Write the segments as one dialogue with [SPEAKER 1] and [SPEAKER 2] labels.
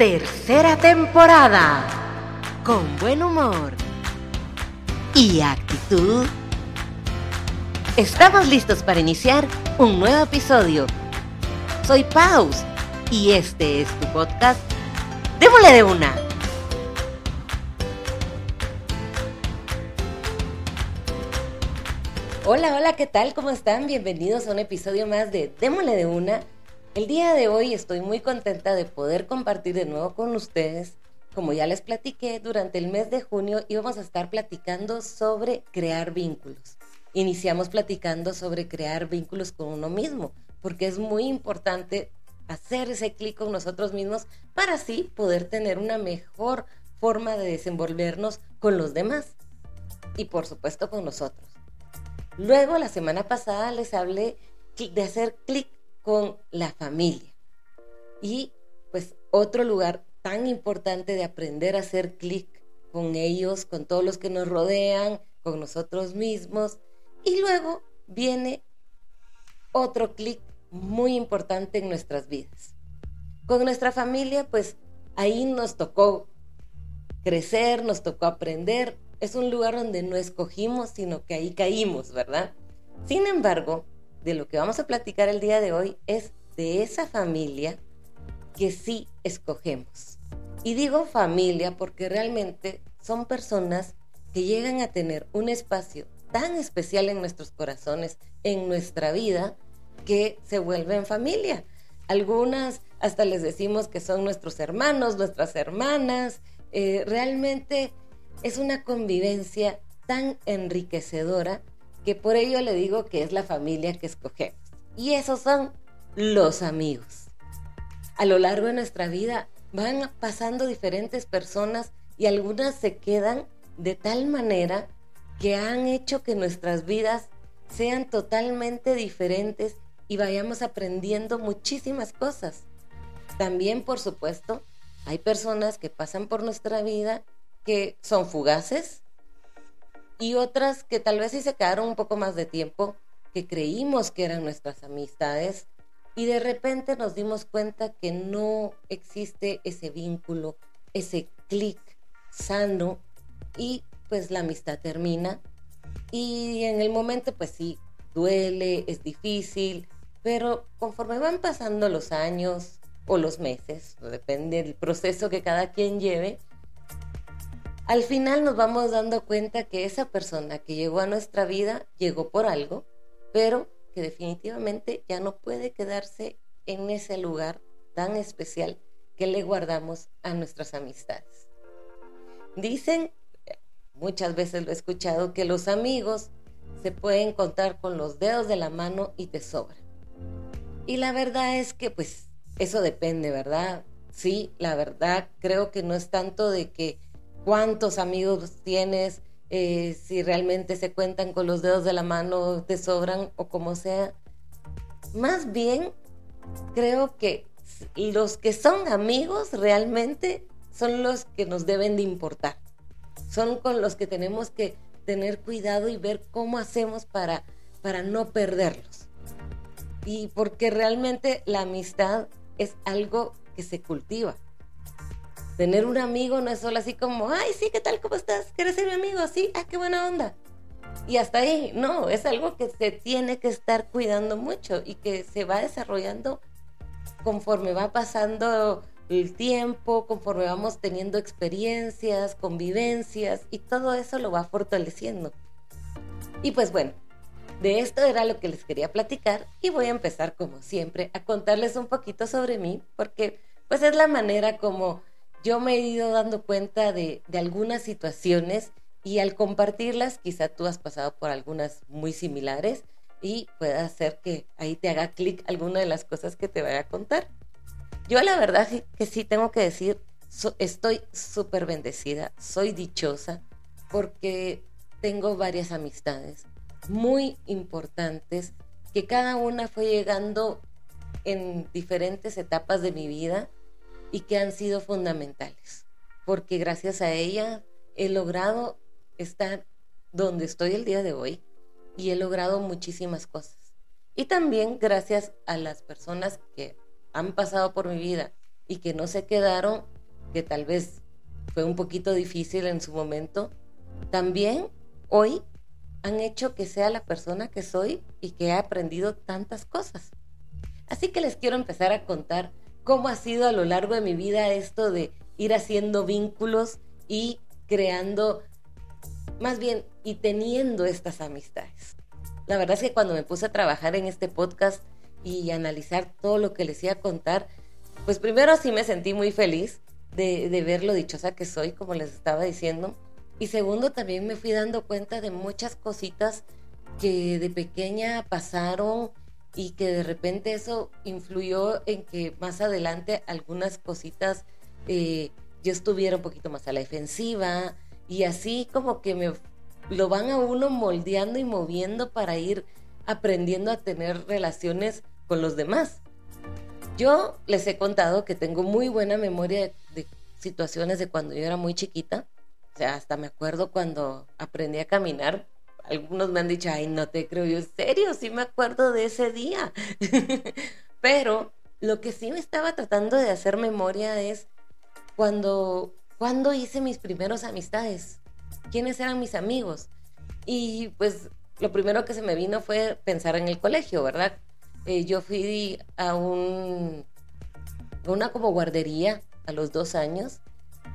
[SPEAKER 1] Tercera temporada. Con buen humor y actitud. Estamos listos para iniciar un nuevo episodio. Soy Paus y este es tu podcast. Démosle de una. Hola, hola, ¿qué tal? ¿Cómo están? Bienvenidos a un episodio más de Démosle de una. El día de hoy estoy muy contenta de poder compartir de nuevo con ustedes. Como ya les platiqué, durante el mes de junio íbamos a estar platicando sobre crear vínculos. Iniciamos platicando sobre crear vínculos con uno mismo, porque es muy importante hacer ese clic con nosotros mismos para así poder tener una mejor forma de desenvolvernos con los demás y por supuesto con nosotros. Luego, la semana pasada les hablé de hacer clic con la familia. Y pues otro lugar tan importante de aprender a hacer clic con ellos, con todos los que nos rodean, con nosotros mismos. Y luego viene otro clic muy importante en nuestras vidas. Con nuestra familia, pues ahí nos tocó crecer, nos tocó aprender. Es un lugar donde no escogimos, sino que ahí caímos, ¿verdad? Sin embargo, de lo que vamos a platicar el día de hoy es de esa familia que sí escogemos. Y digo familia porque realmente son personas que llegan a tener un espacio tan especial en nuestros corazones, en nuestra vida, que se vuelven familia. Algunas hasta les decimos que son nuestros hermanos, nuestras hermanas. Eh, realmente es una convivencia tan enriquecedora que por ello le digo que es la familia que escogemos. Y esos son los amigos. A lo largo de nuestra vida van pasando diferentes personas y algunas se quedan de tal manera que han hecho que nuestras vidas sean totalmente diferentes y vayamos aprendiendo muchísimas cosas. También, por supuesto, hay personas que pasan por nuestra vida que son fugaces, y otras que tal vez sí se quedaron un poco más de tiempo, que creímos que eran nuestras amistades y de repente nos dimos cuenta que no existe ese vínculo, ese clic sano y pues la amistad termina. Y en el momento pues sí, duele, es difícil, pero conforme van pasando los años o los meses, depende del proceso que cada quien lleve, al final nos vamos dando cuenta que esa persona que llegó a nuestra vida llegó por algo, pero que definitivamente ya no puede quedarse en ese lugar tan especial que le guardamos a nuestras amistades. Dicen, muchas veces lo he escuchado, que los amigos se pueden contar con los dedos de la mano y te sobran. Y la verdad es que pues eso depende, ¿verdad? Sí, la verdad creo que no es tanto de que cuántos amigos tienes, eh, si realmente se cuentan con los dedos de la mano, te sobran o como sea. Más bien, creo que los que son amigos realmente son los que nos deben de importar. Son con los que tenemos que tener cuidado y ver cómo hacemos para, para no perderlos. Y porque realmente la amistad es algo que se cultiva. Tener un amigo no es solo así como, ay, sí, ¿qué tal? ¿Cómo estás? ¿Quieres ser mi amigo? Sí, ah, qué buena onda. Y hasta ahí, no, es algo que se tiene que estar cuidando mucho y que se va desarrollando conforme va pasando el tiempo, conforme vamos teniendo experiencias, convivencias y todo eso lo va fortaleciendo. Y pues bueno, de esto era lo que les quería platicar y voy a empezar como siempre a contarles un poquito sobre mí porque pues es la manera como yo me he ido dando cuenta de, algunas situaciones y al compartirlas, quizá tú has pasado por algunas muy similares y pueda hacer que ahí te haga clic alguna de las cosas que te vaya a contar. Yo la verdad que sí tengo que decir, estoy súper bendecida, soy dichosa porque tengo varias amistades muy importantes que cada una fue llegando en diferentes etapas de mi vida y que han sido fundamentales, porque gracias a ella he logrado estar donde estoy el día de hoy y he logrado muchísimas cosas. Y también gracias a las personas que han pasado por mi vida y que no se quedaron, que tal vez fue un poquito difícil en su momento, también hoy han hecho que sea la persona que soy y que he aprendido tantas cosas. Así que les quiero empezar a contar cómo ha sido a lo largo de mi vida esto de ir haciendo vínculos y creando, más bien, y teniendo estas amistades. La verdad es que cuando me puse a trabajar en este podcast y analizar todo lo que les iba a contar, pues primero sí me sentí muy feliz de, de ver lo dichosa que soy, como les estaba diciendo. Y segundo, también me fui dando cuenta de muchas cositas que de pequeña pasaron y que de repente eso influyó en que más adelante algunas cositas eh, yo estuviera un poquito más a la defensiva y así como que me lo van a uno moldeando y moviendo para ir aprendiendo a tener relaciones con los demás. Yo les he contado que tengo muy buena memoria de, situaciones de cuando yo era muy chiquita. O sea, hasta me acuerdo cuando aprendí a caminar. Algunos me han dicho, ay, no te creo yo, en serio, sí me acuerdo de ese día. Pero lo que sí me estaba tratando de hacer memoria es cuando, cuando hice mis primeros amistades, quiénes eran mis amigos. Y pues lo primero que se me vino fue pensar en el colegio, ¿verdad? Eh, yo fui a un, una como guardería a los dos años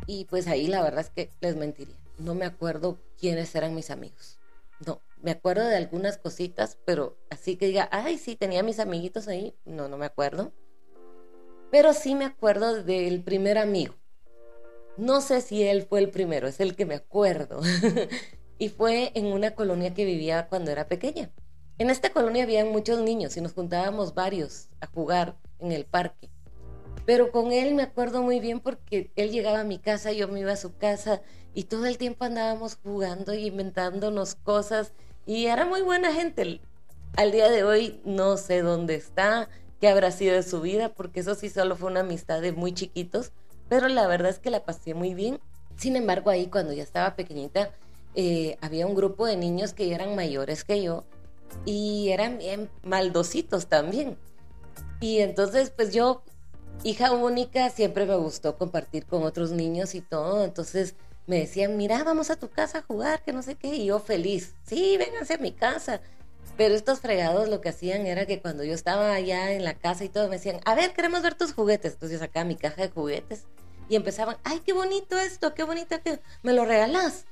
[SPEAKER 1] y pues ahí la verdad es que les mentiría. No me acuerdo quiénes eran mis amigos. No, me acuerdo de algunas cositas, pero así que diga, ay, sí, tenía mis amiguitos ahí. No, no me acuerdo. Pero sí me acuerdo del primer amigo. No sé si él fue el primero, es el que me acuerdo. y fue en una colonia que vivía cuando era pequeña. En esta colonia había muchos niños y nos juntábamos varios a jugar en el parque. Pero con él me acuerdo muy bien porque él llegaba a mi casa, yo me iba a su casa y todo el tiempo andábamos jugando y inventándonos cosas y era muy buena gente. Al día de hoy no sé dónde está, qué habrá sido de su vida, porque eso sí solo fue una amistad de muy chiquitos, pero la verdad es que la pasé muy bien. Sin embargo, ahí cuando ya estaba pequeñita, eh, había un grupo de niños que eran mayores que yo y eran bien maldositos también. Y entonces, pues yo, hija única, siempre me gustó compartir con otros niños y todo. Entonces me decían, mira, vamos a tu casa a jugar, que no sé qué. Y yo feliz, sí, vénganse a mi casa. Pero estos fregados lo que hacían era que cuando yo estaba allá en la casa y todo, me decían, a ver, queremos ver tus juguetes. Entonces yo sacaba mi caja de juguetes y empezaban, ay, qué bonito esto, qué bonito que me lo regalás.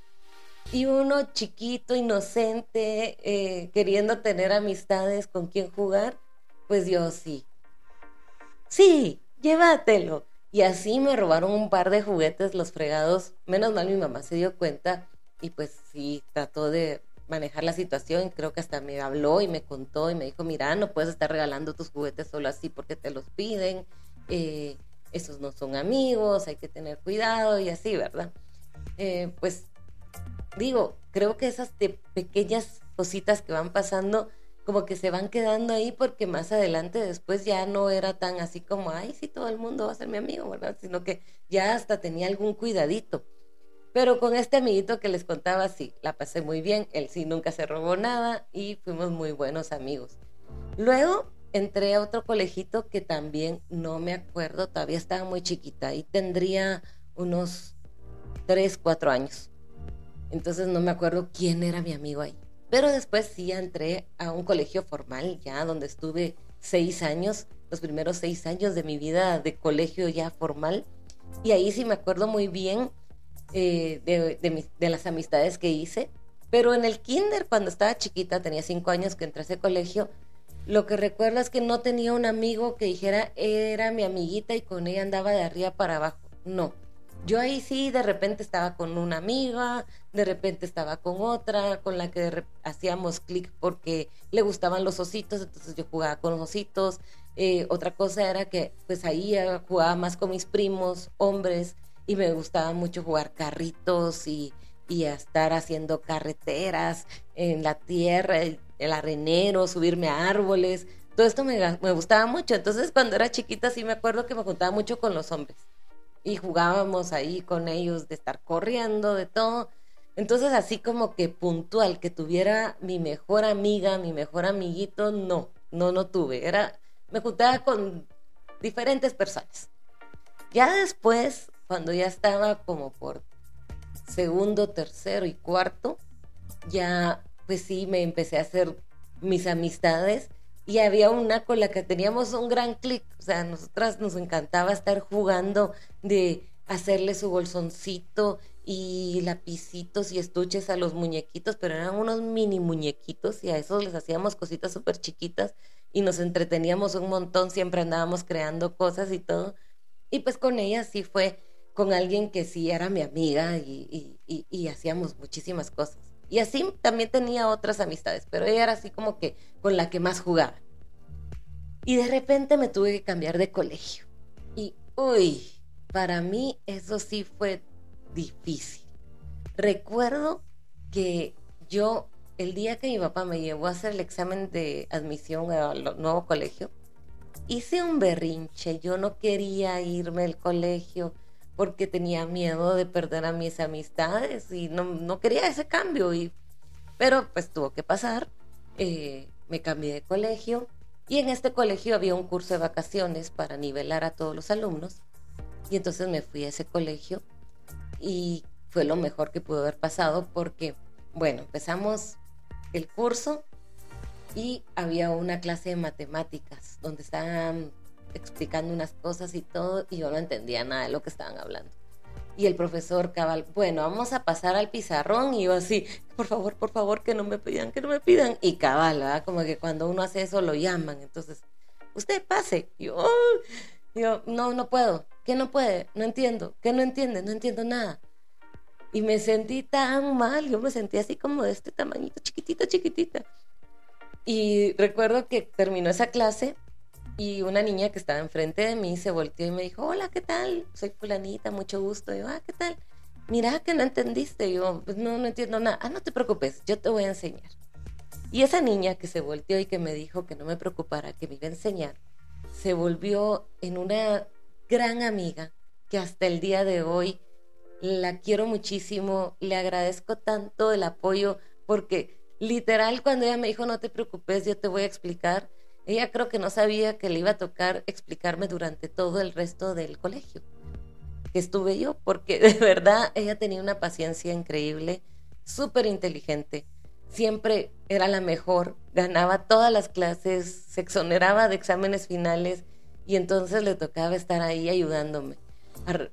[SPEAKER 1] Y uno chiquito, inocente, eh, queriendo tener amistades con quien jugar, pues yo sí. Sí, llévatelo. Y así me robaron un par de juguetes los fregados. Menos mal mi mamá se dio cuenta y pues sí, trató de manejar la situación. Creo que hasta me habló y me contó y me dijo, mira, no puedes estar regalando tus juguetes solo así porque te los piden. Eh, esos no son amigos, hay que tener cuidado y así, ¿verdad? Eh, pues digo, creo que esas pequeñas cositas que van pasando como que se van quedando ahí porque más adelante después ya no era tan así como, ay, sí, todo el mundo va a ser mi amigo, ¿verdad? Sino que ya hasta tenía algún cuidadito. Pero con este amiguito que les contaba, sí, la pasé muy bien, él sí nunca se robó nada y fuimos muy buenos amigos. Luego entré a otro colegito que también no me acuerdo, todavía estaba muy chiquita y tendría unos 3, 4 años. Entonces no me acuerdo quién era mi amigo ahí. Pero después sí entré a un colegio formal ya, donde estuve seis años, los primeros seis años de mi vida de colegio ya formal. Y ahí sí me acuerdo muy bien eh, de, las amistades que hice. Pero en el kinder, cuando estaba chiquita, tenía cinco años que entré a ese colegio, lo que recuerdo es que no tenía un amigo que dijera era mi amiguita y con ella andaba de arriba para abajo. No. Yo ahí sí de repente estaba con una amiga, de repente estaba con otra, con la que hacíamos clic porque le gustaban los ositos, entonces yo jugaba con los ositos. Eh, otra cosa era que pues ahí jugaba más con mis primos, hombres, y me gustaba mucho jugar carritos y, y estar haciendo carreteras en la tierra, el arenero, subirme a árboles, todo esto me, me, gustaba mucho. Entonces cuando era chiquita sí me acuerdo que me juntaba mucho con los hombres y jugábamos ahí con ellos de estar corriendo, de todo. Entonces así como que puntual, que tuviera mi mejor amiga, mi mejor amiguito, no, no, no tuve. Era, me juntaba con diferentes personas. Ya después, cuando ya estaba como por segundo, tercero y cuarto, ya pues sí me empecé a hacer mis amistades y había una con la que teníamos un gran clic, o sea, a nosotras nos encantaba estar jugando de hacerle su bolsoncito y lapicitos y estuches a los muñequitos, pero eran unos mini muñequitos y a esos les hacíamos cositas súper chiquitas y nos entreteníamos un montón, siempre andábamos creando cosas y todo. Y pues con ella sí fue con alguien que sí era mi amiga y, y hacíamos muchísimas cosas. Y así también tenía otras amistades, pero ella era así como que con la que más jugaba. Y de repente me tuve que cambiar de colegio. Y, uy, para mí eso sí fue difícil. Recuerdo que yo, el día que mi papá me llevó a hacer el examen de admisión al nuevo colegio, hice un berrinche. Yo no quería irme al colegio porque tenía miedo de perder a mis amistades y no, quería ese cambio. Y, pero pues tuvo que pasar. Eh, me cambié de colegio y en este colegio había un curso de vacaciones para nivelar a todos los alumnos. Y entonces me fui a ese colegio y fue lo mejor que pudo haber pasado porque, bueno, empezamos el curso y había una clase de matemáticas donde estaban explicando unas cosas y todo, y yo no entendía nada de lo que estaban hablando. Y el profesor cabal, bueno, vamos a pasar al pizarrón, y yo así, por favor, por favor, que no me pidan, que no me pidan. Y cabal. Como que cuando uno hace eso lo llaman, entonces, usted pase. Yo, yo, no, no puedo. ¿Qué no puede? No entiendo. ¿Qué no entiende? No entiendo nada. Y me sentí tan mal, yo me sentí así como de este tamañito, chiquitita, chiquitita. Y recuerdo que terminó esa clase y una niña que estaba enfrente de mí se volteó y me dijo, hola, ¿qué tal? Soy fulanita, mucho gusto. Yo, ah, ¿qué tal? Mira que no entendiste. Yo, pues no, no entiendo nada. Ah, no te preocupes, yo te voy a enseñar. Y esa niña que se volteó y que me dijo que no me preocupara, que me iba a enseñar, se volvió en una gran amiga que hasta el día de hoy la quiero muchísimo, le agradezco tanto el apoyo porque literal cuando ella me dijo no te preocupes, yo te voy a explicar, ella creo que no sabía que le iba a tocar explicarme durante todo el resto del colegio que estuve yo, porque de verdad ella tenía una paciencia increíble, súper inteligente, siempre era la mejor, ganaba todas las clases, se exoneraba de exámenes finales y entonces le tocaba estar ahí ayudándome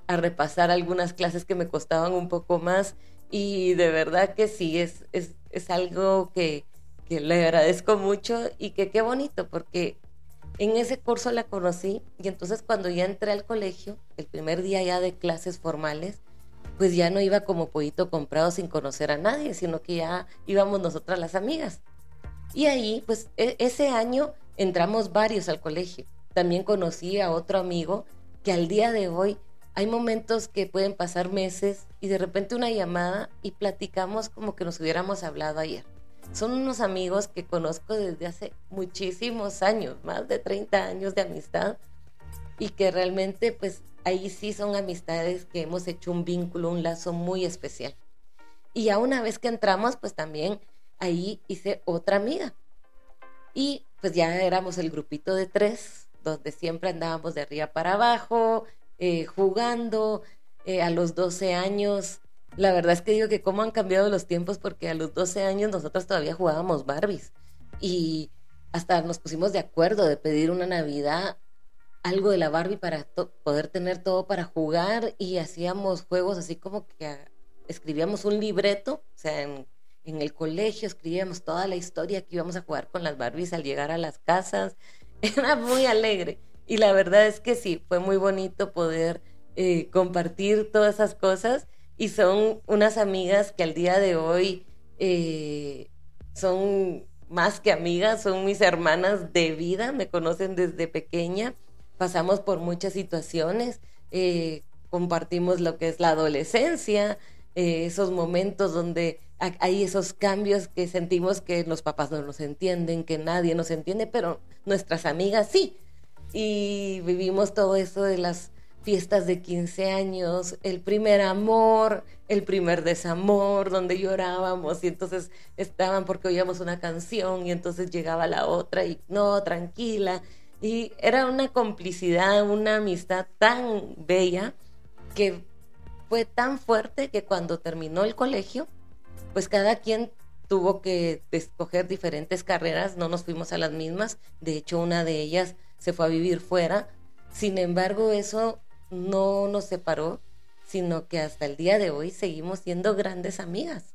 [SPEAKER 1] a, repasar algunas clases que me costaban un poco más y de verdad que sí, es, es, es algo que, le agradezco mucho y que qué bonito, porque en ese curso la conocí y entonces cuando ya entré al colegio, el primer día ya de clases formales, pues ya no iba como pollito comprado sin conocer a nadie, sino que ya íbamos nosotras las amigas. Y ahí, pues e, ese año entramos varios al colegio. También conocí a otro amigo que al día de hoy hay momentos que pueden pasar meses y de repente una llamada y platicamos como que nos hubiéramos hablado ayer. Son unos amigos que conozco desde hace muchísimos años, más de 30 años de amistad y que realmente pues ahí sí son amistades que hemos hecho un vínculo, un lazo muy especial. Y ya una vez que entramos pues también ahí hice otra amiga. Y pues ya éramos el grupito de tres, donde siempre andábamos de arriba para abajo, eh, jugando. Eh, a los 12 años la verdad es que digo que cómo han cambiado los tiempos porque a los 12 años nosotros todavía jugábamos Barbies y hasta nos pusimos de acuerdo de pedir una Navidad algo de la Barbie para poder tener todo para jugar y hacíamos juegos así como que escribíamos un libreto, o sea, en, el colegio escribíamos toda la historia que íbamos a jugar con las Barbies al llegar a las casas. Era muy alegre y la verdad es que sí, fue muy bonito poder eh, compartir todas esas cosas y son unas amigas que al día de hoy eh, son más que amigas, son mis hermanas de vida, me conocen desde pequeña, pasamos por muchas situaciones, eh, compartimos lo que es la adolescencia, eh, esos momentos donde hay esos cambios que sentimos que los papás no nos entienden, que nadie nos entiende, pero nuestras amigas sí. Y vivimos todo eso de las fiestas de 15 años, el primer amor, el primer desamor, donde llorábamos y entonces estaban porque oíamos una canción y entonces llegaba la otra y no, tranquila. Y era una complicidad, una amistad tan bella que fue tan fuerte que cuando terminó el colegio, pues cada quien tuvo que escoger diferentes carreras, no nos fuimos a las mismas, de hecho una de ellas se fue a vivir fuera, sin embargo eso no nos separó, sino que hasta el día de hoy seguimos siendo grandes amigas.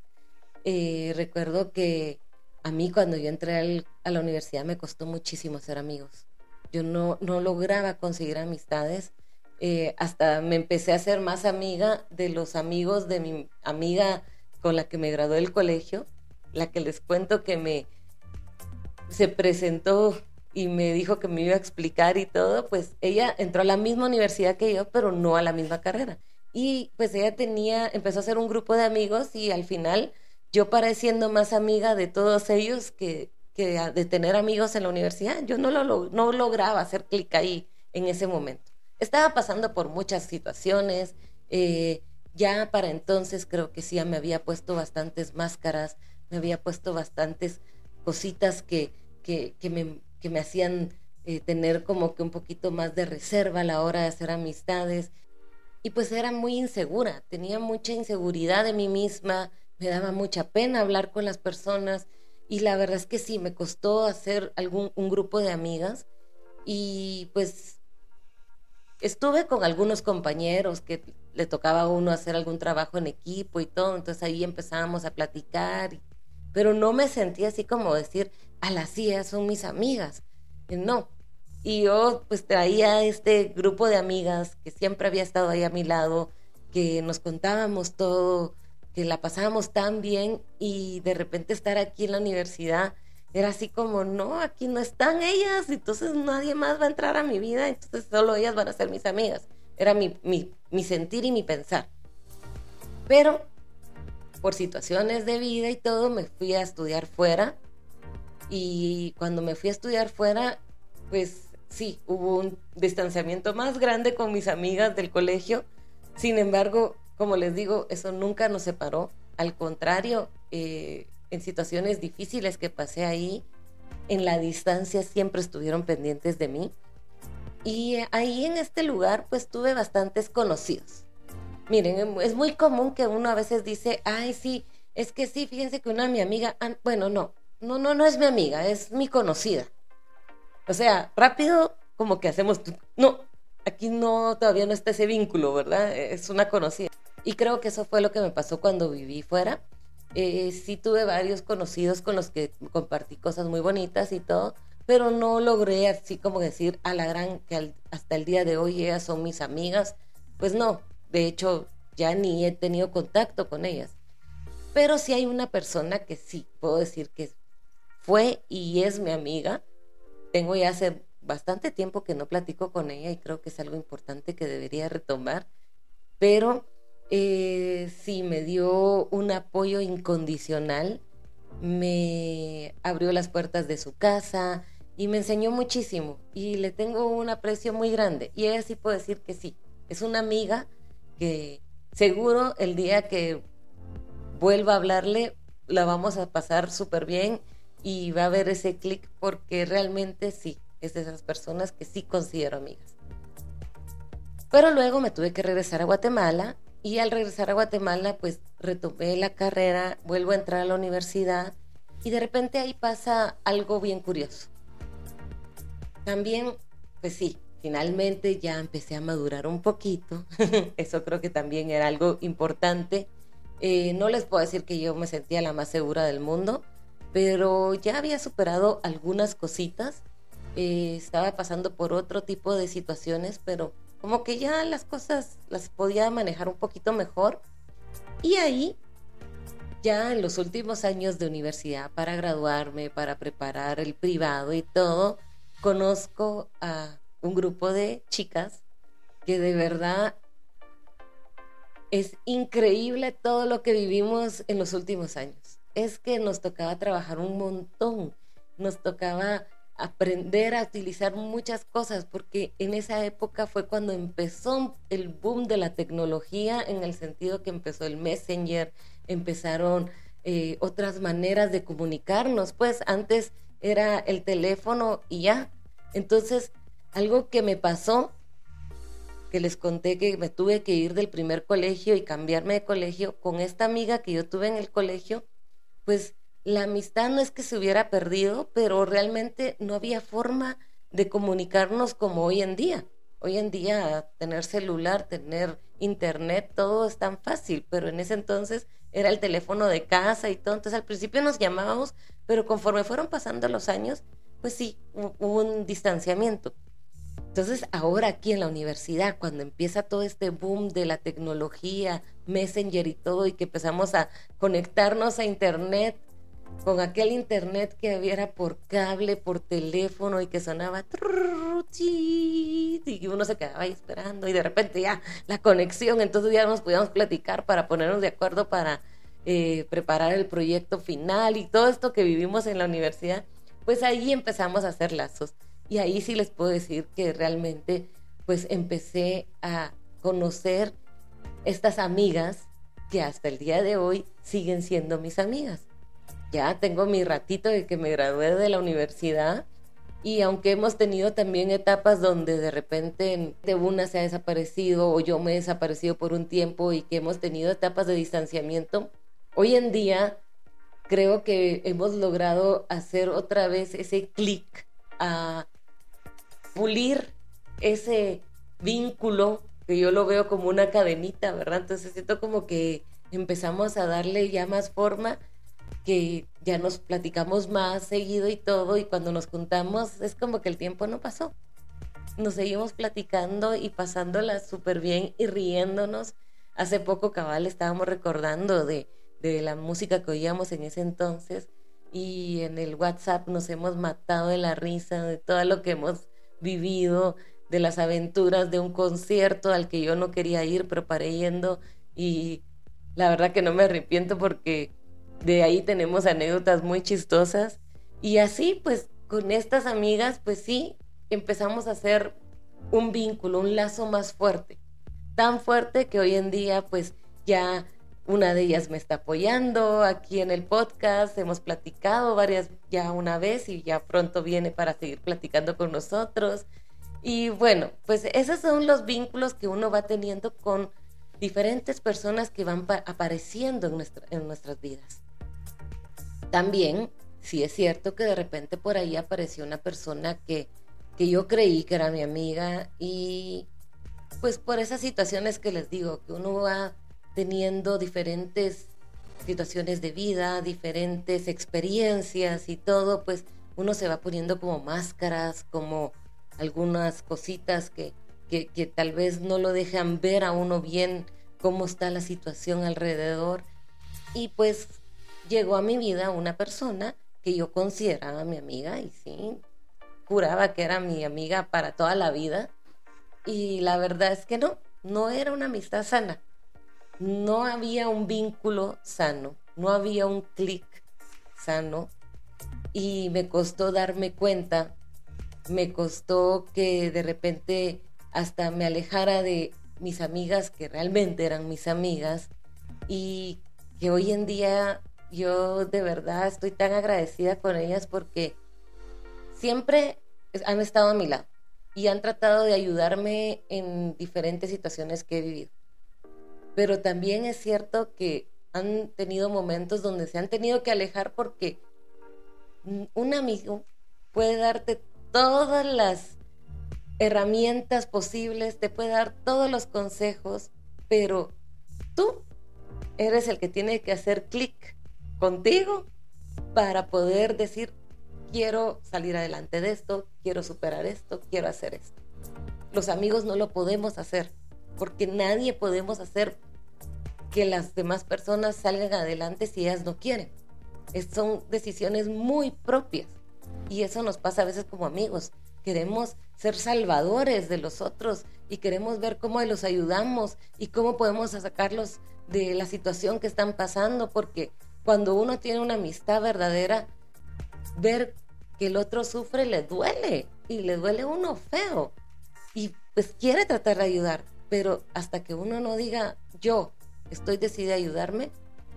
[SPEAKER 1] Eh, recuerdo que a mí cuando yo entré a la universidad me costó muchísimo ser amigos. Yo no, no lograba conseguir amistades. Eh, hasta me empecé a ser más amiga de los amigos de mi amiga con la que me gradué del colegio la que les cuento que me se presentó y me dijo que me iba a explicar y todo, pues ella entró a la misma universidad que yo, pero no a la misma carrera. Y pues ella tenía, empezó a hacer un grupo de amigos y al final yo pareciendo más amiga de todos ellos que, que de tener amigos en la universidad, yo no, lo, no lograba hacer clic ahí en ese momento. Estaba pasando por muchas situaciones, eh, ya para entonces creo que sí, ya me había puesto bastantes máscaras, me había puesto bastantes cositas que, que, me, que me, hacían eh, tener como que un poquito más de reserva a la hora de hacer amistades. Y pues era muy insegura, tenía mucha inseguridad de mí misma, me daba mucha pena hablar con las personas y la verdad es que sí, me costó hacer algún, un grupo de amigas y pues estuve con algunos compañeros que le tocaba a uno hacer algún trabajo en equipo y todo, entonces ahí empezábamos a platicar pero no me sentí así como decir, a las sillas son mis amigas. No. Y yo pues traía este grupo de amigas que siempre había estado ahí a mi lado, que nos contábamos todo, que la pasábamos tan bien y de repente estar aquí en la universidad era así como, no, aquí no están ellas, entonces nadie más va a entrar a mi vida, entonces solo ellas van a ser mis amigas. Era mi, mi, mi sentir y mi pensar. Pero por situaciones de vida y todo, me fui a estudiar fuera. Y cuando me fui a estudiar fuera, pues sí, hubo un distanciamiento más grande con mis amigas del colegio. Sin embargo, como les digo, eso nunca nos separó. Al contrario, eh, en situaciones difíciles que pasé ahí, en la distancia siempre estuvieron pendientes de mí. Y ahí en este lugar, pues tuve bastantes conocidos. Miren, em, es muy común que uno a veces dice, ay, sí, es que sí, fíjense que una mi amiga, bueno, no, no, no, no es mi amiga, es mi conocida. O sea, rápido como que hacemos, no, aquí no, todavía no está ese vínculo, ¿verdad? Es una conocida. Y creo que eso fue lo que me pasó cuando viví fuera. Eh, sí tuve varios conocidos con los que compartí cosas muy bonitas y todo, pero no logré así como decir a la gran que hasta el día de hoy ellas son mis amigas. Pues no, de hecho, ya ni he tenido contacto con ellas. Pero sí hay una persona que sí puedo decir que fue y es mi amiga. Tengo ya hace bastante tiempo que no platico con ella y creo que es algo importante que debería retomar. Pero eh, sí me dio un apoyo incondicional, me abrió las puertas de su casa y me enseñó muchísimo y le tengo un aprecio muy grande. Y ella sí puedo decir que sí, es una amiga que seguro el día que vuelva a hablarle la vamos a pasar súper bien y va a haber ese clic porque realmente sí, es de esas personas que sí considero amigas. Pero luego me tuve que regresar a Guatemala y al regresar a Guatemala pues retomé la carrera, vuelvo a entrar a la universidad y de repente ahí pasa algo bien curioso. También, pues sí, finalmente ya empecé a madurar un poquito. Eso creo que también era algo importante. Eh, no les puedo decir que yo me sentía la más segura del mundo, pero ya había superado algunas cositas. Eh, estaba pasando por otro tipo de situaciones, pero como que ya las cosas las podía manejar un poquito mejor. Y ahí, ya en los últimos años de universidad, para graduarme, para preparar el privado y todo, conozco a un grupo de chicas que de verdad es increíble todo lo que vivimos en los últimos años. Es que nos tocaba trabajar un montón, nos tocaba aprender a utilizar muchas cosas, porque en esa época fue cuando empezó el boom de la tecnología, en el sentido que empezó el Messenger, empezaron eh, otras maneras de comunicarnos, pues antes era el teléfono y ya. Entonces, algo que me pasó, que les conté que me tuve que ir del primer colegio y cambiarme de colegio con esta amiga que yo tuve en el colegio, pues la amistad no es que se hubiera perdido, pero realmente no había forma de comunicarnos como hoy en día. Hoy en día tener celular, tener internet, todo es tan fácil, pero en ese entonces era el teléfono de casa y todo. Entonces al principio nos llamábamos, pero conforme fueron pasando los años, pues sí, hubo un distanciamiento. Entonces ahora aquí en la universidad, cuando empieza todo este boom de la tecnología, Messenger y todo, y que empezamos a conectarnos a Internet, con aquel internet que había por cable, por teléfono y que sonaba y uno se quedaba ahí esperando y de repente ya la conexión, entonces ya nos podíamos platicar para ponernos de acuerdo para eh, preparar el proyecto final y todo esto que vivimos en la universidad, pues ahí empezamos a hacer lazos y ahí sí les puedo decir que realmente pues empecé a conocer estas amigas que hasta el día de hoy siguen siendo mis amigas. Ya tengo mi ratito de que me gradué de la universidad y aunque hemos tenido también etapas donde de repente de una se ha desaparecido o yo me he desaparecido por un tiempo y que hemos tenido etapas de distanciamiento, hoy en día creo que hemos logrado hacer otra vez ese clic a pulir ese vínculo que yo lo veo como una cadenita, ¿verdad? Entonces siento como que empezamos a darle ya más forma que ya nos platicamos más seguido y todo, y cuando nos juntamos es como que el tiempo no pasó. Nos seguimos platicando y pasándola súper bien y riéndonos. Hace poco, cabal, estábamos recordando de, de la música que oíamos en ese entonces y en el WhatsApp nos hemos matado de la risa de todo lo que hemos vivido, de las aventuras de un concierto al que yo no quería ir, pero paré yendo y la verdad que no me arrepiento porque de ahí tenemos anécdotas muy chistosas. Y así, pues, con estas amigas, pues sí, empezamos a hacer un vínculo, un lazo más fuerte. Tan fuerte que hoy en día, pues, ya una de ellas me está apoyando aquí en el podcast. Hemos platicado varias ya una vez y ya pronto viene para seguir platicando con nosotros. Y bueno, pues esos son los vínculos que uno va teniendo con diferentes personas que van apareciendo en, en nuestras vidas. También, sí es cierto que de repente por ahí apareció una persona que, que yo creí que era mi amiga y pues por esas situaciones que les digo, que uno va teniendo diferentes situaciones de vida, diferentes experiencias y todo, pues uno se va poniendo como máscaras, como algunas cositas que, que, que, tal vez no lo dejan ver a uno bien cómo está la situación alrededor. Y pues llegó a mi vida una persona que yo consideraba mi amiga y sí, juraba que era mi amiga para toda la vida. Y la verdad es que no, no era una amistad sana. No había un vínculo sano, no había un clic sano. Y me costó darme cuenta, me costó que de repente hasta me alejara de mis amigas que realmente eran mis amigas y que hoy en día yo de verdad estoy tan agradecida con ellas porque siempre han estado a mi lado y han tratado de ayudarme en diferentes situaciones que he vivido. Pero también es cierto que han tenido momentos donde se han tenido que alejar porque un amigo puede darte todas las herramientas posibles, te puede dar todos los consejos, pero tú eres el que tiene que hacer clic contigo para poder decir, quiero salir adelante de esto, quiero superar esto, quiero hacer esto. Los amigos no lo podemos hacer, porque nadie podemos hacer que las demás personas salgan adelante si ellas no quieren. son decisiones muy propias y eso nos pasa a veces como amigos. Queremos ser salvadores de los otros y queremos ver cómo los ayudamos y cómo podemos sacarlos de la situación que están pasando porque cuando uno tiene una amistad verdadera, ver que el otro sufre le duele y le duele uno feo. Y pues quiere tratar de ayudar, pero hasta que uno no diga yo estoy decidida a ayudarme,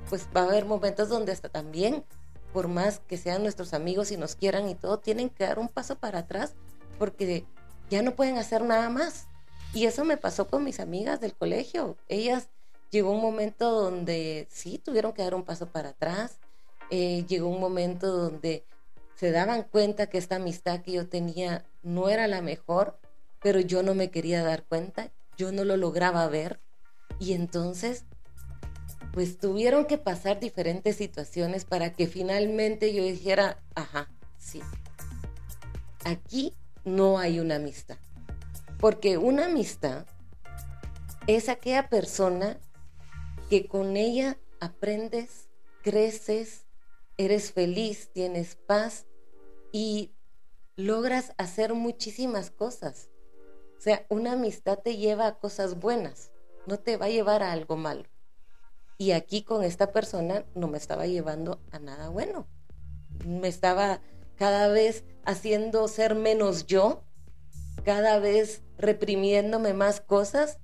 [SPEAKER 1] pues va a haber momentos donde hasta también, por más que sean nuestros amigos y nos quieran y todo, tienen que dar un paso para atrás porque ya no pueden hacer nada más. Y eso me pasó con mis amigas del colegio. Ellas llegó un momento donde sí tuvieron que dar un paso para atrás. Eh, llegó un momento donde se daban cuenta que esta amistad que yo tenía no era la mejor, pero yo no me quería dar cuenta, yo no lo lograba ver. Y entonces, pues tuvieron que pasar diferentes situaciones para que finalmente yo dijera, ajá, sí, aquí no hay una amistad. Porque una amistad es aquella persona que con ella aprendes, creces, eres feliz, tienes paz y logras hacer muchísimas cosas. O sea, una amistad te lleva a cosas buenas, no te va a llevar a algo malo. Y aquí con esta persona no me estaba llevando a nada bueno. Me estaba cada vez haciendo ser menos yo, cada vez reprimiéndome más cosas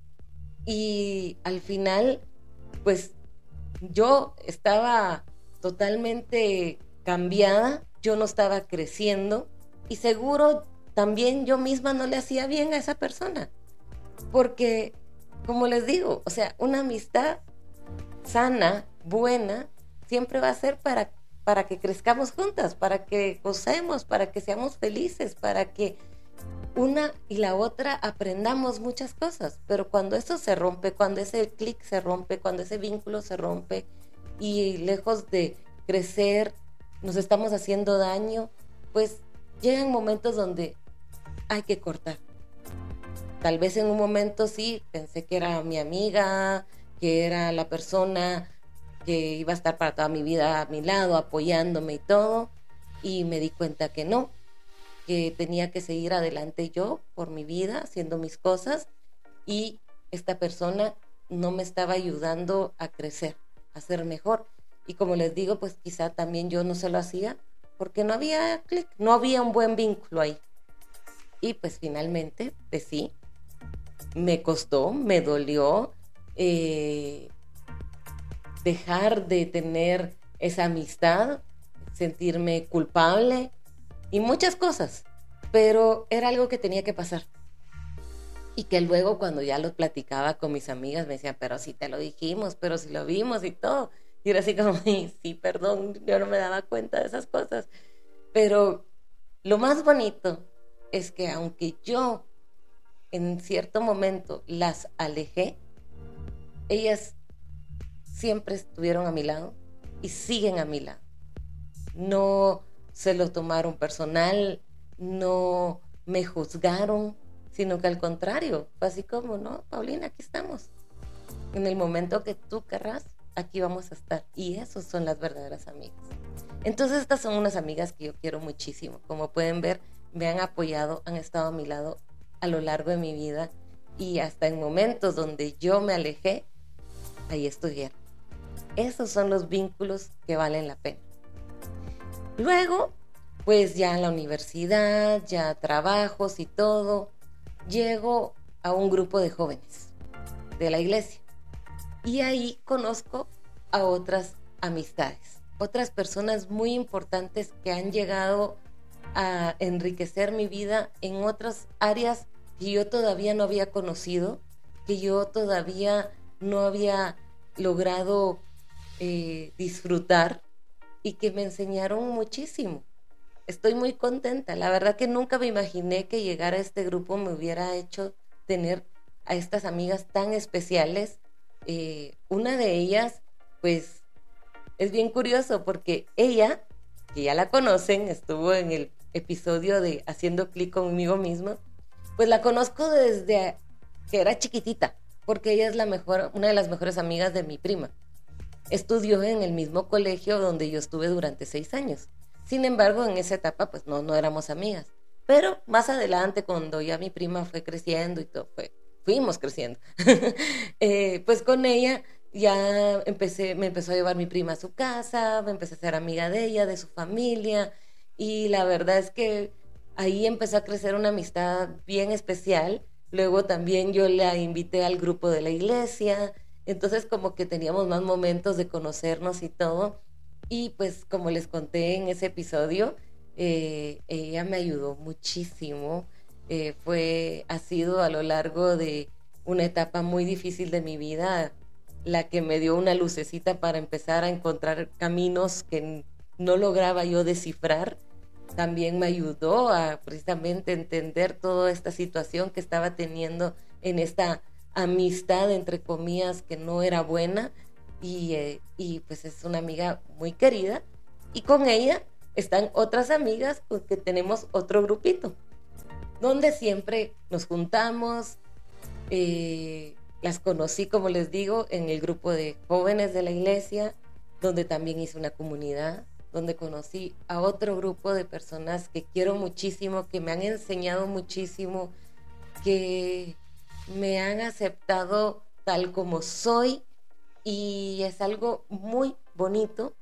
[SPEAKER 1] y al final, pues yo estaba totalmente cambiada, yo no estaba creciendo y seguro también yo misma no le hacía bien a esa persona. Porque, como les digo, o sea, una amistad sana, buena, siempre va a ser para para que crezcamos juntas, para que gocemos, para que seamos felices, para que una y la otra aprendamos muchas cosas. Pero cuando eso se rompe, cuando ese clic se rompe, cuando ese vínculo se rompe y lejos de crecer nos estamos haciendo daño, pues llegan momentos donde hay que cortar. Tal vez en un momento sí, pensé que era mi amiga, que era la persona que iba a estar para toda mi vida a mi lado, apoyándome y todo, y me di cuenta que no, que tenía que seguir adelante yo por mi vida, haciendo mis cosas, y esta persona no me estaba ayudando a crecer, a ser mejor. Y como les digo, pues quizá también yo no se lo hacía porque no había clic, no había un buen vínculo ahí. Y pues finalmente, pues sí, me costó, me dolió, eh, dejar de tener esa amistad, sentirme culpable y muchas cosas, pero era algo que tenía que pasar. Y que luego cuando ya lo platicaba con mis amigas me decían, pero si te lo dijimos, pero si lo vimos y todo. Y era así como, sí, perdón, yo no me daba cuenta de esas cosas. Pero lo más bonito es que aunque yo en cierto momento las alejé, ellas siempre estuvieron a mi lado y siguen a mi lado. No se lo tomaron personal, no me juzgaron, sino que al contrario, fue así como, no, Paulina, aquí estamos. En el momento que tú querrás, aquí vamos a estar. Y esos son las verdaderas amigas. Entonces estas son unas amigas que yo quiero muchísimo. Como pueden ver, me han apoyado, han estado a mi lado a lo largo de mi vida y hasta en momentos donde yo me alejé, ahí estuvieron. Esos son los vínculos que valen la pena. Luego, pues ya en la universidad, ya trabajos y todo, llego a un grupo de jóvenes de la iglesia. Y ahí conozco a otras amistades, otras personas muy importantes que han llegado a enriquecer mi vida en otras áreas que yo todavía no había conocido, que yo todavía no había logrado eh, disfrutar y que me enseñaron muchísimo. Estoy muy contenta. La verdad que nunca me imaginé que llegar a este grupo me hubiera hecho tener a estas amigas tan especiales. Eh, una de ellas, pues, es bien curioso porque ella, que ya la conocen, estuvo en el episodio de Haciendo clic conmigo mismo, pues la conozco desde que era chiquitita, porque ella es la mejor, una de las mejores amigas de mi prima estudió en el mismo colegio donde yo estuve durante seis años. Sin embargo, en esa etapa, pues no, no éramos amigas. Pero más adelante, cuando ya mi prima fue creciendo y todo, fuimos creciendo, eh, pues con ella ya empecé, me empezó a llevar mi prima a su casa, me empecé a ser amiga de ella, de su familia, y la verdad es que ahí empezó a crecer una amistad bien especial. Luego también yo la invité al grupo de la iglesia, entonces como que teníamos más momentos de conocernos y todo. Y pues como les conté en ese episodio, eh, ella me ayudó muchísimo eh, fue, ha sido a lo largo de una etapa muy difícil de mi vida la que me dio una lucecita para empezar a encontrar caminos que no lograba yo descifrar. También me ayudó a precisamente entender toda esta situación que estaba teniendo en esta amistad, entre comillas, que no era buena. Y, eh, y pues es una amiga muy querida. Y con ella están otras amigas porque tenemos otro grupito, donde siempre nos juntamos. Eh, las conocí, como les digo, en el grupo de jóvenes de la iglesia, donde también hice una comunidad, donde conocí a otro grupo de personas que quiero muchísimo, que me han enseñado muchísimo, que me han aceptado tal como soy y es algo muy bonito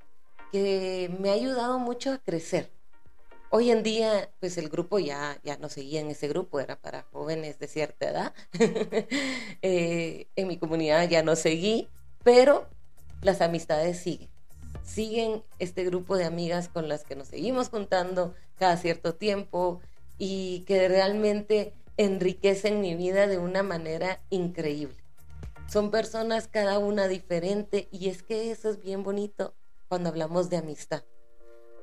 [SPEAKER 1] que me ha ayudado mucho a crecer. Hoy en día, pues el grupo ya, ya no seguía en ese grupo, era para jóvenes de cierta edad. Eh, en mi comunidad ya no seguí, pero las amistades siguen. Siguen este grupo de amigas con las que nos seguimos juntando cada cierto tiempo y que realmente enriquecen mi vida de una manera increíble. Son personas cada una diferente y es que eso es bien bonito cuando hablamos de amistad.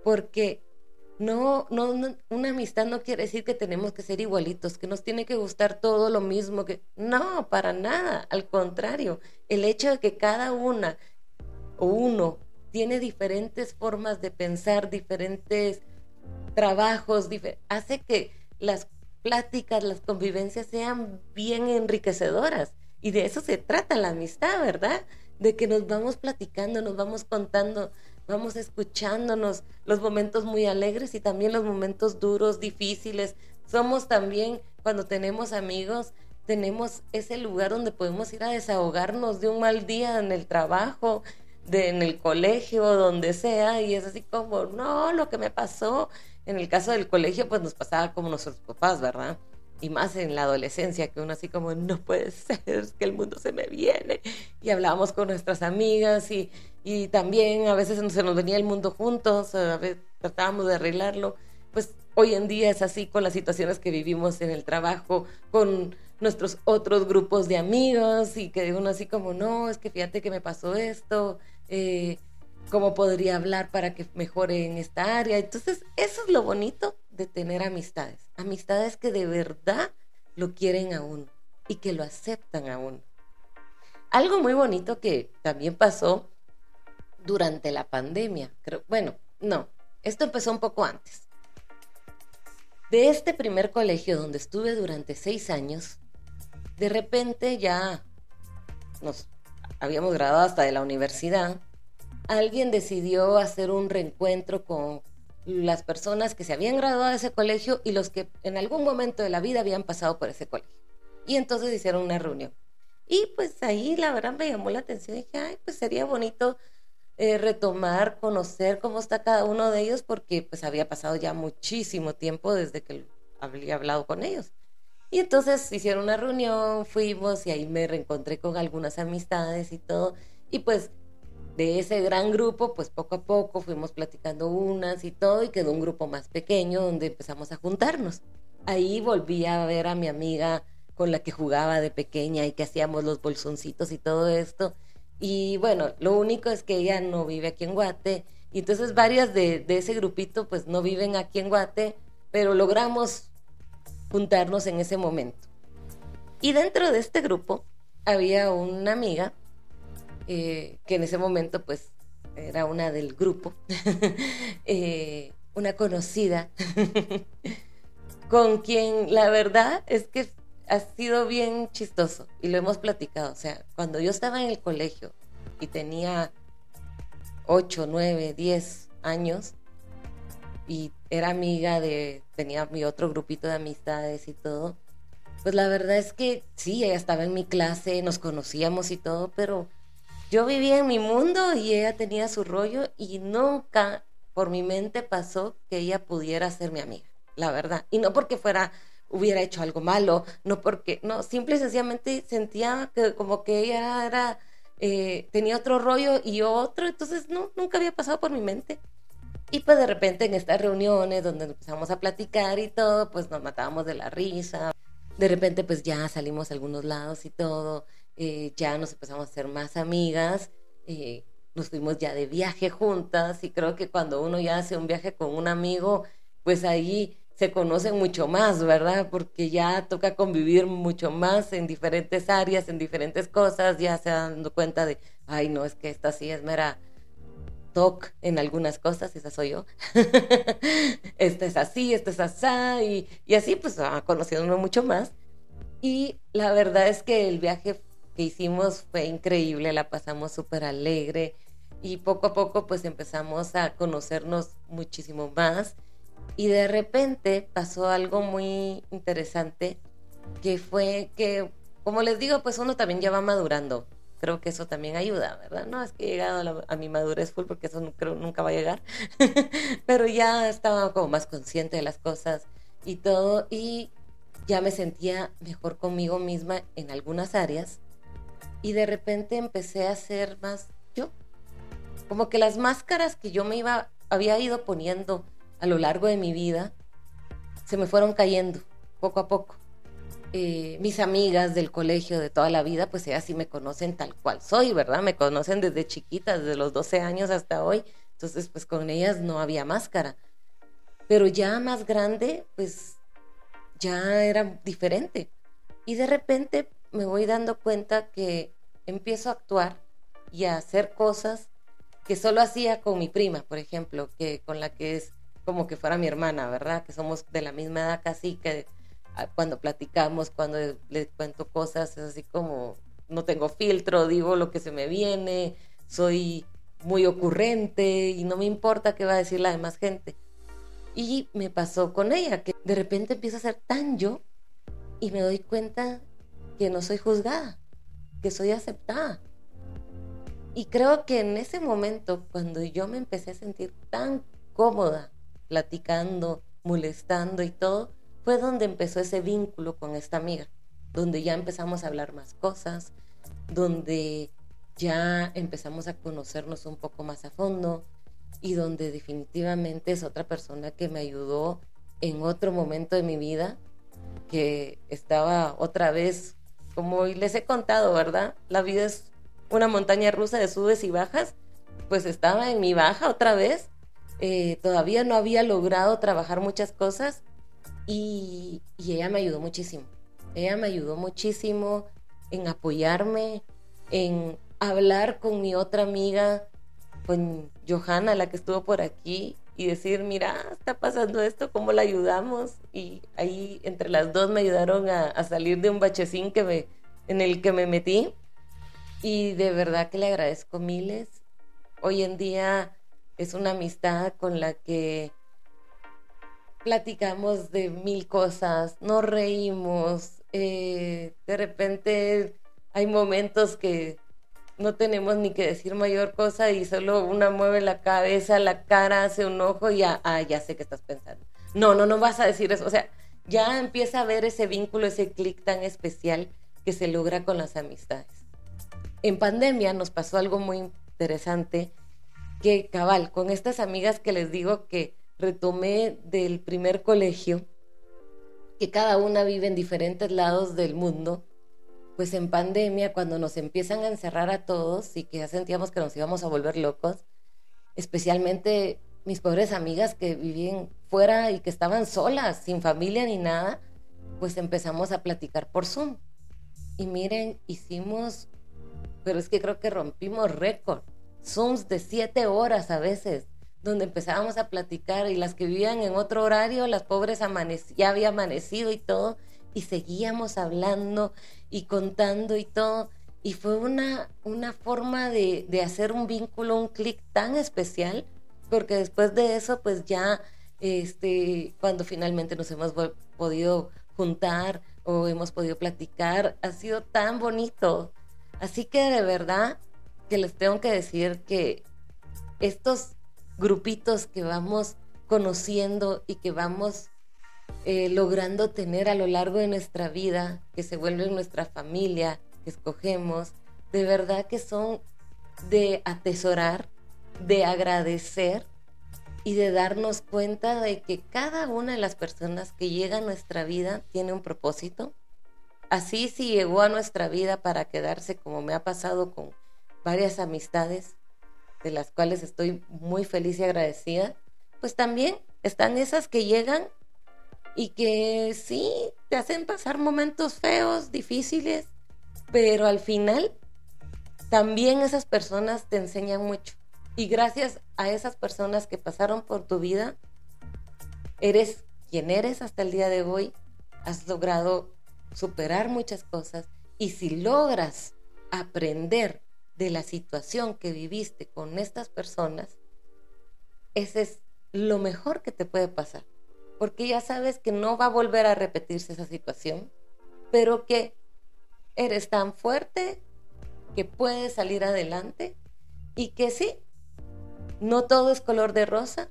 [SPEAKER 1] Porque no, no, una amistad no quiere decir que tenemos que ser igualitos, que nos tiene que gustar todo lo mismo, que no, para nada, al contrario, el hecho de que cada una o uno tiene diferentes formas de pensar, diferentes trabajos, hace que las pláticas, las convivencias sean bien enriquecedoras. Y de eso se trata la amistad, ¿verdad? de que nos vamos platicando, nos vamos contando, vamos escuchándonos los momentos muy alegres y también los momentos duros, difíciles. Somos también, cuando tenemos amigos, tenemos ese lugar donde podemos ir a desahogarnos de un mal día en el trabajo, de, en el colegio, donde sea, y es así como, no, lo que me pasó. En el caso del colegio, pues nos pasaba como nuestros papás, ¿verdad? Y más en la adolescencia, que uno así como, no puede ser, que el mundo se me viene. Y hablábamos con nuestras amigas y, y también a veces se nos venía el mundo juntos, a veces tratábamos de arreglarlo. Pues hoy en día es así con las situaciones que vivimos en el trabajo, con nuestros otros grupos de amigos y que uno así como, no, es que fíjate que me pasó esto, eh, cómo podría hablar para que mejore en esta área. Entonces, eso es lo bonito de tener amistades. Amistades que de verdad lo quieren a uno y que lo aceptan a uno. Algo muy bonito que también pasó durante la pandemia. bueno, no, esto empezó un poco antes. De este primer colegio donde estuve durante seis años, de repente ya nos habíamos graduado hasta de la universidad, alguien decidió hacer un reencuentro con las personas que se habían graduado de ese colegio y los que en algún momento de la vida habían pasado por ese colegio. Y entonces hicieron una reunión. Y pues ahí la verdad me llamó la atención. Dije, ay, pues sería bonito eh, retomar, conocer cómo está cada uno de ellos, porque pues había pasado ya muchísimo tiempo desde que había hablado con ellos. Y entonces hicieron una reunión, fuimos y ahí me reencontré con algunas amistades y todo. Y pues de ese gran grupo, pues poco a poco fuimos platicando unas y todo, y quedó un grupo más pequeño donde empezamos a juntarnos. Ahí volví a ver a mi amiga con la que jugaba de pequeña y que hacíamos los bolsoncitos y todo esto. Y bueno, lo único es que ella no vive aquí en Guate, y entonces varias de, de ese grupito pues no viven aquí en Guate, pero logramos juntarnos en ese momento. Y dentro de este grupo había una amiga eh, que en ese momento pues era una del grupo, eh, una conocida, con quien la verdad es que ha sido bien chistoso y lo hemos platicado. O sea, cuando yo estaba en el colegio y tenía 8, 9, 10 años y era amiga de, tenía mi otro grupito de amistades y todo, pues la verdad es que sí, ella estaba en mi clase, nos conocíamos y todo, pero yo vivía en mi mundo y ella tenía su rollo y nunca por mi mente pasó que ella pudiera ser mi amiga, la verdad. Y no porque fuera, hubiera hecho algo malo, no porque, no, simple y sencillamente sentía que como que ella era, eh, tenía otro rollo y yo otro, entonces no, nunca había pasado por mi mente. Y pues de repente en estas reuniones donde empezamos a platicar y todo, pues nos matábamos de la risa. De repente pues ya salimos a algunos lados y todo, eh, ya nos empezamos a hacer más amigas, eh, nos fuimos ya de viaje juntas y creo que cuando uno ya hace un viaje con un amigo, pues ahí se conocen mucho más, ¿verdad? Porque ya toca convivir mucho más en diferentes áreas, en diferentes cosas, ya se dando cuenta de, ay, no, es que esta sí es mera toc en algunas cosas, esa soy yo. esta es así, esta es así, y, así pues va conociendo mucho más. Y la verdad es que el viaje hicimos fue increíble, la pasamos súper alegre y poco a poco pues empezamos a conocernos muchísimo más y de repente pasó algo muy interesante que fue que, como les digo, pues uno también ya va madurando. Creo que eso también ayuda, ¿verdad? No es que he llegado a, mi madurez full porque eso no, creo nunca va a llegar, pero ya estaba como más consciente de las cosas y todo y ya me sentía mejor conmigo misma en algunas áreas y de repente empecé a ser más yo. Como que las máscaras que yo me iba había ido poniendo a lo largo de mi vida se me fueron cayendo poco a poco. Eh, mis amigas del colegio de toda la vida, pues ellas sí me conocen tal cual soy, ¿verdad? Me conocen desde chiquita, desde los 12 años hasta hoy. Entonces, pues con ellas no había máscara. Pero ya más grande, pues ya era diferente. Y de repente me voy dando cuenta que empiezo a actuar y a hacer cosas que solo hacía con mi prima, por ejemplo, que con la que es como que fuera mi hermana, ¿verdad? Que somos de la misma edad casi, que ah, cuando platicamos, cuando le cuento cosas, es así como no tengo filtro, digo lo que se me viene, soy muy ocurrente y no me importa qué va a decir la demás gente. Y me pasó con ella, que de repente empiezo a ser tan yo y me doy cuenta que no soy juzgada, que soy aceptada. Y creo que en ese momento, cuando yo me empecé a sentir tan cómoda platicando, molestando y todo, fue donde empezó ese vínculo con esta amiga, donde ya empezamos a hablar más cosas, donde ya empezamos a conocernos un poco más a fondo y donde definitivamente es otra persona que me ayudó en otro momento de mi vida, que estaba otra vez, como les he contado, ¿verdad? La vida es una montaña rusa de subes y bajas, pues estaba en mi baja otra vez eh, todavía no había logrado trabajar muchas cosas y, ella me ayudó muchísimo. Ella me ayudó muchísimo en apoyarme, en hablar con mi otra amiga, con Johanna, la que estuvo por aquí, y decir, mira, está pasando esto, ¿cómo la ayudamos? Y ahí entre las dos me ayudaron a, salir de un bachecín que me, en el que me metí. Y de verdad que le agradezco miles. Hoy en día es una amistad con la que platicamos de mil cosas, nos reímos, eh, de repente hay momentos que no tenemos ni que decir mayor cosa y solo una mueve la cabeza, la cara, hace un ojo y ya, ah, ya sé qué estás pensando. No, no, no vas a decir eso. O sea, ya empieza a ver ese vínculo, ese clic tan especial que se logra con las amistades. En pandemia nos pasó algo muy interesante que cabal, con estas amigas que les digo que retomé del primer colegio, que cada una vive en diferentes lados del mundo, pues en pandemia, cuando nos empiezan a encerrar a todos y que ya sentíamos que nos íbamos a volver locos, especialmente mis pobres amigas que vivían fuera y que estaban solas, sin familia ni nada, pues empezamos a platicar por Zoom. Y miren, hicimos, pero es que creo que rompimos récord Zooms de siete horas a veces, donde empezábamos a platicar y las que vivían en otro horario, las pobres ya había amanecido y todo, y seguíamos hablando y contando y todo. Y fue una, una forma de, de hacer un vínculo, un clic tan especial, porque después de eso, pues ya, este, cuando finalmente nos hemos podido juntar o hemos podido platicar, ha sido tan bonito. Así que de verdad, que les tengo que decir que estos grupitos que vamos conociendo y que vamos eh, logrando tener a lo largo de nuestra vida, que se vuelven nuestra familia, que escogemos, de verdad que son de atesorar, de agradecer y de darnos cuenta de que cada una de las personas que llega a nuestra vida tiene un propósito. Así si llegó a nuestra vida para quedarse como me ha pasado con varias amistades de las cuales estoy muy feliz y agradecida, pues también están esas que llegan y que sí te hacen pasar momentos feos, difíciles, pero al final también esas personas te enseñan mucho. Y gracias a esas personas que pasaron por tu vida, eres quien eres hasta el día de hoy, has logrado superar muchas cosas y si logras aprender de la situación que viviste con estas personas, ese es lo mejor que te puede pasar, porque ya sabes que no va a volver a repetirse esa situación, pero que eres tan fuerte que puedes salir adelante y que sí, no todo es color de rosa,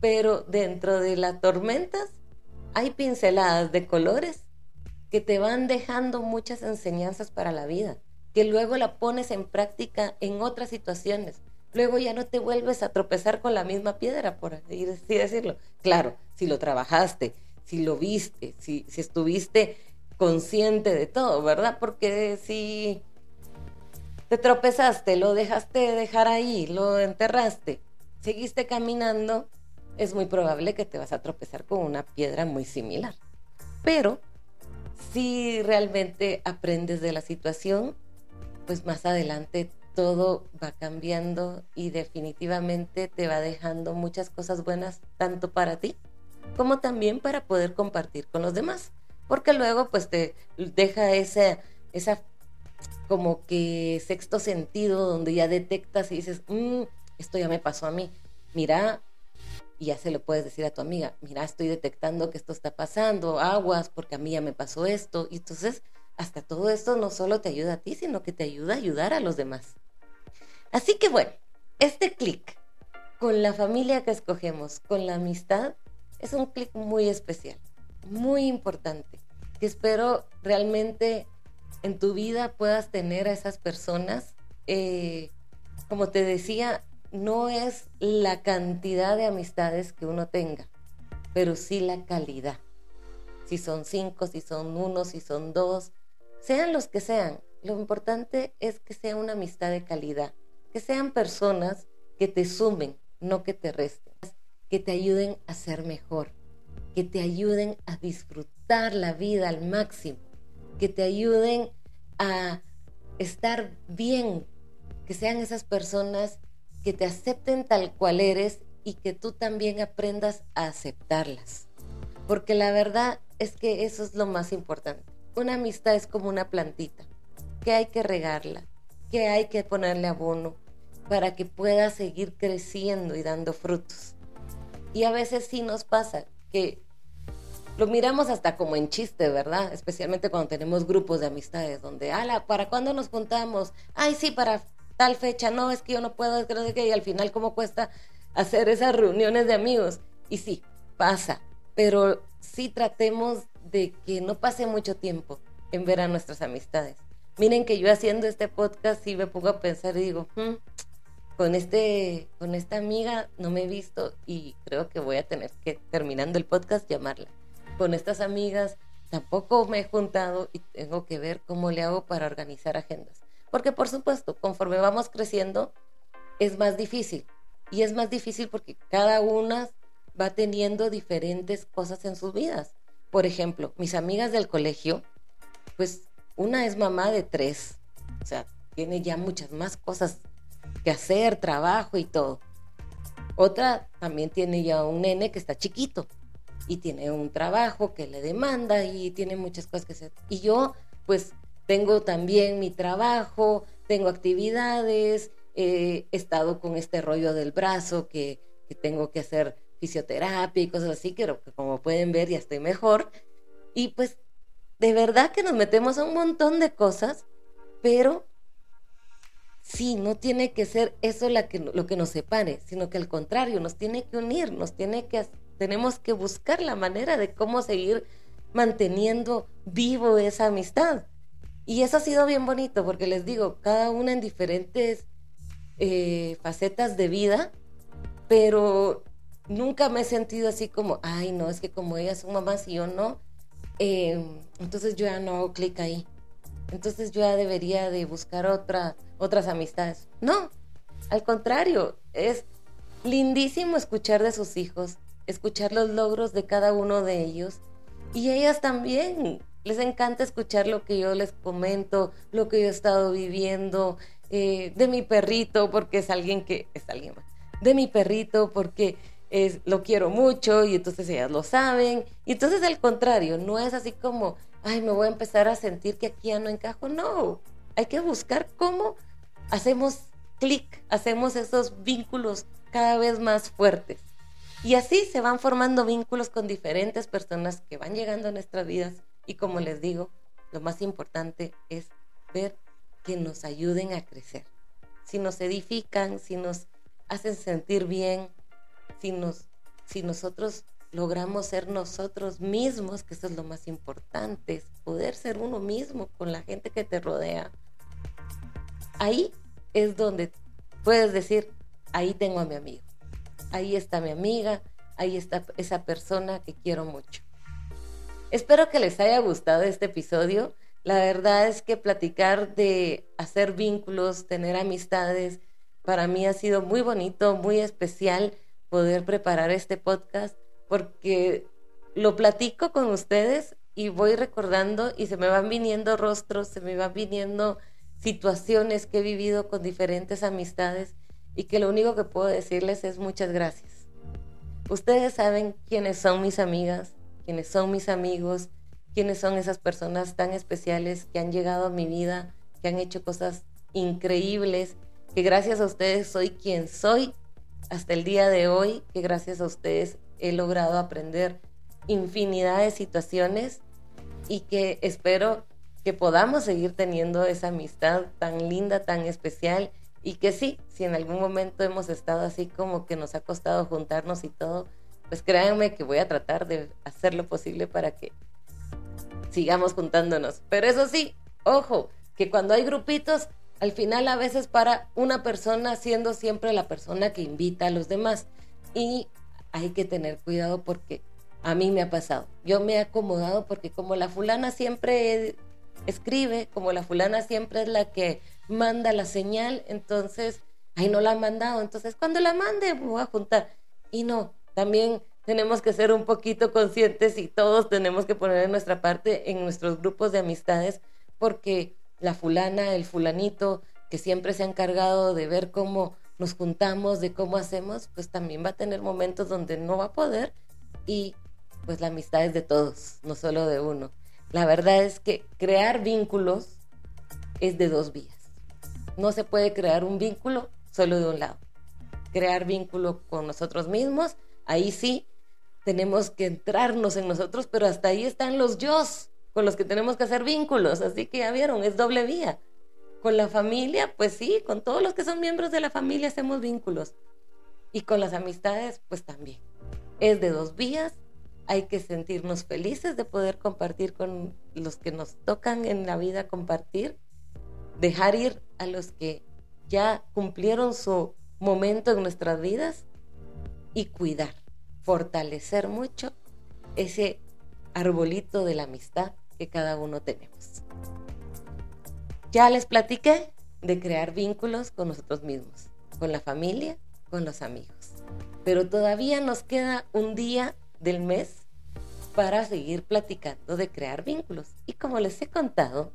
[SPEAKER 1] pero dentro de las tormentas hay pinceladas de colores que te van dejando muchas enseñanzas para la vida, que luego la pones en práctica en otras situaciones. Luego ya no te vuelves a tropezar con la misma piedra, por así decirlo. Claro, si lo trabajaste, si lo viste, si, estuviste consciente de todo, ¿verdad? Porque si te tropezaste, lo dejaste dejar ahí, lo enterraste, seguiste caminando, es muy probable que te vas a tropezar con una piedra muy similar. Pero si realmente aprendes de la situación, pues más adelante todo va cambiando y definitivamente te va dejando muchas cosas buenas tanto para ti como también para poder compartir con los demás. Porque luego pues te deja esa, esa como que sexto sentido donde ya detectas y dices, mm, esto ya me pasó a mí. Mira, y ya se lo puedes decir a tu amiga, mira, estoy detectando que esto está pasando, aguas, porque a mí ya me pasó esto. Y entonces, hasta todo esto no solo te ayuda a ti, sino que te ayuda a ayudar a los demás. Así que bueno, este clic con la familia que escogemos, con la amistad, es un clic muy especial, muy importante, que espero realmente en tu vida puedas tener a esas personas. Eh, como te decía, no es la cantidad de amistades que uno tenga, pero sí la calidad. Si son cinco, si son uno, si son dos, sean los que sean, lo importante es que sea una amistad de calidad, que sean personas que te sumen, no que te resten, que te ayuden a ser mejor, que te ayuden a disfrutar la vida al máximo, que te ayuden a estar bien, que sean esas personas que te acepten tal cual eres y que tú también aprendas a aceptarlas. Porque la verdad es que eso es lo más importante. Una amistad es como una plantita, que hay que regarla, que hay que ponerle abono para que pueda seguir creciendo y dando frutos. Y a veces sí nos pasa que lo miramos hasta como en chiste, ¿verdad? Especialmente cuando tenemos grupos de amistades donde, ala, ¿para cuándo nos juntamos? Ay, sí, para tal fecha, no, es que yo no puedo, es que y al final cómo cuesta hacer esas reuniones de amigos. Y sí, pasa, pero sí tratemos de que no pase mucho tiempo en ver a nuestras amistades. Miren que yo haciendo este podcast sí me pongo a pensar y digo, hmm, con este, con esta amiga no me he visto y creo que voy a tener que, terminando el podcast, llamarla con estas amigas tampoco me he juntado y tengo que ver cómo le hago para organizar agendas. Porque por supuesto, conforme vamos creciendo, es más difícil. Y es más difícil porque cada una va teniendo diferentes cosas en sus vidas. Por ejemplo, mis amigas del colegio, pues una es mamá de tres. O sea, tiene ya muchas más cosas que hacer, trabajo y todo. Otra también tiene ya un nene que está chiquito y tiene un trabajo que le demanda y tiene muchas cosas que hacer. Y yo, pues, tengo también mi trabajo, tengo actividades, he estado con este rollo del brazo que, que tengo que hacer fisioterapia y cosas así, que como pueden ver ya estoy mejor. Y pues de verdad que nos metemos a un montón de cosas, pero sí, no tiene que ser eso la que, lo que nos separe, sino que al contrario, nos tiene que unir, nos tiene que tenemos que buscar la manera de cómo seguir manteniendo vivo esa amistad. Y eso ha sido bien bonito, porque les digo, cada una en diferentes eh, facetas de vida, pero nunca me he sentido así como, ay, no, es que como ellas son mamás y yo no, eh, entonces yo ya no hago clic ahí. Entonces yo ya debería de buscar otra, otras amistades. No, al contrario, es lindísimo escuchar de sus hijos, escuchar los logros de cada uno de ellos. Y ellas también, les encanta escuchar lo que yo les comento, lo que yo he estado viviendo, eh, de mi perrito, porque es alguien que, es alguien más, de mi perrito, porque es, lo quiero mucho y entonces ellas lo saben. Y entonces al contrario, no es así como, ay, me voy a empezar a sentir que aquí ya no encajo. No, hay que buscar cómo hacemos clic, hacemos esos vínculos cada vez más fuertes. Y así se van formando vínculos con diferentes personas que van llegando a nuestras vidas. Y como les digo, lo más importante es ver que nos ayuden a crecer. Si nos edifican, si nos hacen sentir bien, si, nos, si nosotros logramos ser nosotros mismos, que eso es lo más importante, es poder ser uno mismo con la gente que te rodea. Ahí es donde puedes decir, ahí tengo a mi amigo, ahí está mi amiga, ahí está esa persona que quiero mucho. Espero que les haya gustado este episodio. La verdad es que platicar de hacer vínculos, tener amistades, para mí ha sido muy bonito, muy especial poder preparar este podcast porque lo platico con ustedes y voy recordando y se me van viniendo rostros, se me van viniendo situaciones que he vivido con diferentes amistades y que lo único que puedo decirles es muchas gracias. Ustedes saben quiénes son mis amigas, quiénes son mis amigos, quiénes son esas personas tan especiales que han llegado a mi vida, que han hecho cosas increíbles, que gracias a ustedes soy quien soy hasta el día de hoy, que gracias a ustedes he logrado aprender infinidad de situaciones y que espero que podamos seguir teniendo esa amistad tan linda, tan especial y que sí, si en algún momento hemos estado así como que nos ha costado juntarnos y todo, pues créanme que voy a tratar de hacer lo posible para que sigamos juntándonos. Pero eso sí, ojo, que cuando hay grupitos al final a veces para una persona siendo siempre la persona que invita a los demás. Y hay que tener cuidado porque a mí me ha pasado. Yo me he acomodado porque como la fulana siempre escribe, como la fulana siempre es la que manda la señal, entonces, ahí no la ha mandado. Entonces, cuando la mande, voy a juntar. Y no, también tenemos que ser un poquito conscientes y todos tenemos que poner en nuestra parte en nuestros grupos de amistades porque la fulana, el fulanito, que siempre se ha encargado de ver cómo nos juntamos, de cómo hacemos, pues también va a tener momentos donde no va a poder y pues la amistad es de todos, no solo de uno. La verdad es que crear vínculos es de dos vías. No se puede crear un vínculo solo de un lado. Crear vínculo con nosotros mismos, ahí sí tenemos que entrarnos en nosotros, pero hasta ahí están los yo con los que tenemos que hacer vínculos, así que ya vieron, es doble vía. Con la familia, pues sí, con todos los que son miembros de la familia hacemos vínculos. Y con las amistades, pues también. Es de dos vías, hay que sentirnos felices de poder compartir con los que nos tocan en la vida compartir, dejar ir a los que ya cumplieron su momento en nuestras vidas y cuidar, fortalecer mucho ese arbolito de la amistad que cada uno tenemos. Ya les platiqué de crear vínculos con nosotros mismos, con la familia, con los amigos. Pero todavía nos queda un día del mes para seguir platicando de crear vínculos. Y como les he contado,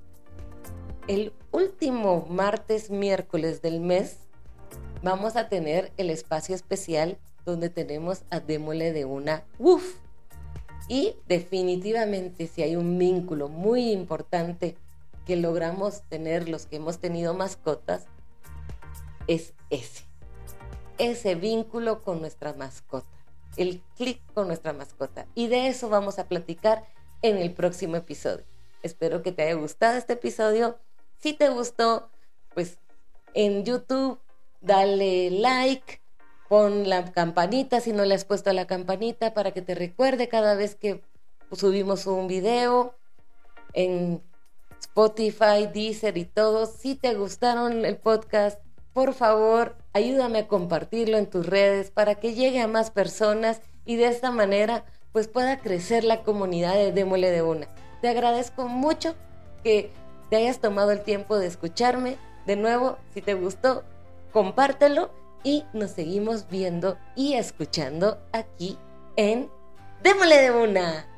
[SPEAKER 1] el último martes, miércoles del mes, vamos a tener el espacio especial donde tenemos a Démole de una UF y definitivamente si hay un vínculo muy importante que logramos tener los que hemos tenido mascotas, es ese. Ese vínculo con nuestra mascota. El clic con nuestra mascota. Y de eso vamos a platicar en el próximo episodio. Espero que te haya gustado este episodio. Si te gustó, pues en YouTube dale like, Pon la campanita si no le has puesto la campanita para que te recuerde cada vez que subimos un video en Spotify, Deezer y todo. Si te gustaron el podcast, por favor, ayúdame a compartirlo en tus redes para que llegue a más personas y de esta manera pues pueda crecer la comunidad de Démole de Una. Te agradezco mucho que te hayas tomado el tiempo de escucharme. De nuevo, si te gustó, compártelo y nos seguimos viendo y escuchando aquí en Démole de Una.